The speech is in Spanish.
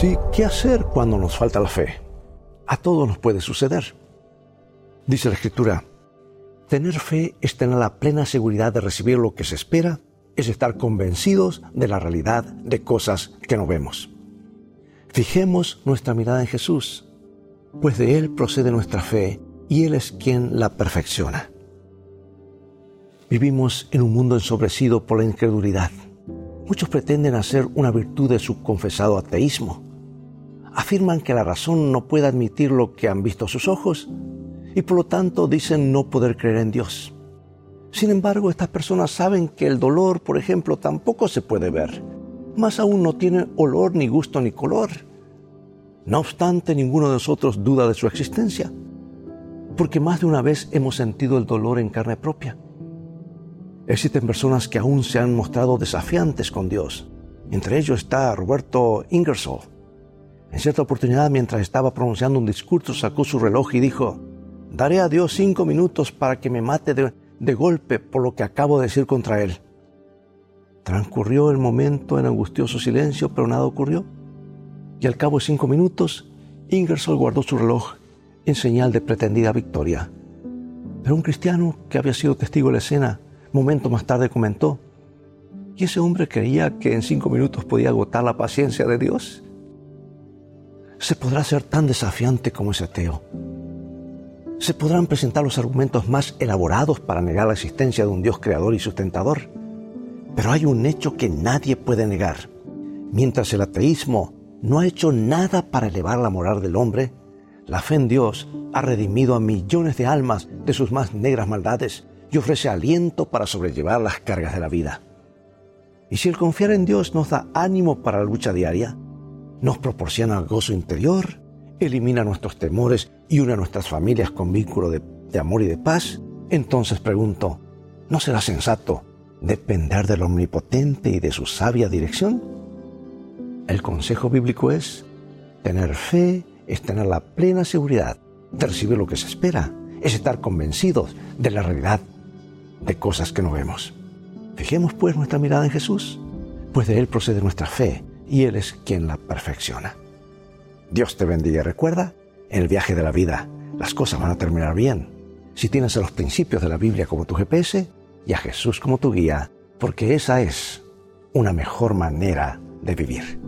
Sí, ¿qué hacer cuando nos falta la fe? A todos nos puede suceder. Dice la Escritura, tener fe es tener la plena seguridad de recibir lo que se espera, es estar convencidos de la realidad de cosas que no vemos. Fijemos nuestra mirada en Jesús, pues de Él procede nuestra fe y Él es quien la perfecciona. Vivimos en un mundo ensobrecido por la incredulidad. Muchos pretenden hacer una virtud de su confesado ateísmo afirman que la razón no puede admitir lo que han visto sus ojos y por lo tanto dicen no poder creer en Dios. Sin embargo, estas personas saben que el dolor, por ejemplo, tampoco se puede ver. Más aún no tiene olor, ni gusto, ni color. No obstante, ninguno de nosotros duda de su existencia, porque más de una vez hemos sentido el dolor en carne propia. Existen personas que aún se han mostrado desafiantes con Dios. Entre ellos está Roberto Ingersoll, en cierta oportunidad, mientras estaba pronunciando un discurso, sacó su reloj y dijo, daré a Dios cinco minutos para que me mate de, golpe por lo que acabo de decir contra Él. Transcurrió el momento en angustioso silencio, pero nada ocurrió. Y al cabo de cinco minutos, Ingersoll guardó su reloj en señal de pretendida victoria. Pero un cristiano que había sido testigo de la escena, momento más tarde comentó, ¿y ese hombre creía que en cinco minutos podía agotar la paciencia de Dios? Se podrá ser tan desafiante como ese ateo. Se podrán presentar los argumentos más elaborados para negar la existencia de un Dios creador y sustentador. Pero hay un hecho que nadie puede negar. Mientras el ateísmo no ha hecho nada para elevar la moral del hombre, la fe en Dios ha redimido a millones de almas de sus más negras maldades y ofrece aliento para sobrellevar las cargas de la vida. Y si el confiar en Dios nos da ánimo para la lucha diaria, nos proporciona gozo interior, elimina nuestros temores y une a nuestras familias con vínculo de, amor y de paz, entonces pregunto, ¿no será sensato depender del Omnipotente y de su sabia dirección? El consejo bíblico es, tener fe es tener la plena seguridad de recibir lo que se espera, es estar convencidos de la realidad de cosas que no vemos. Fijemos pues nuestra mirada en Jesús, pues de Él procede nuestra fe y Él es quien la perfecciona. Dios te bendiga. Recuerda, en el viaje de la vida las cosas van a terminar bien. Si tienes a los principios de la Biblia como tu GPS y a Jesús como tu guía, porque esa es una mejor manera de vivir.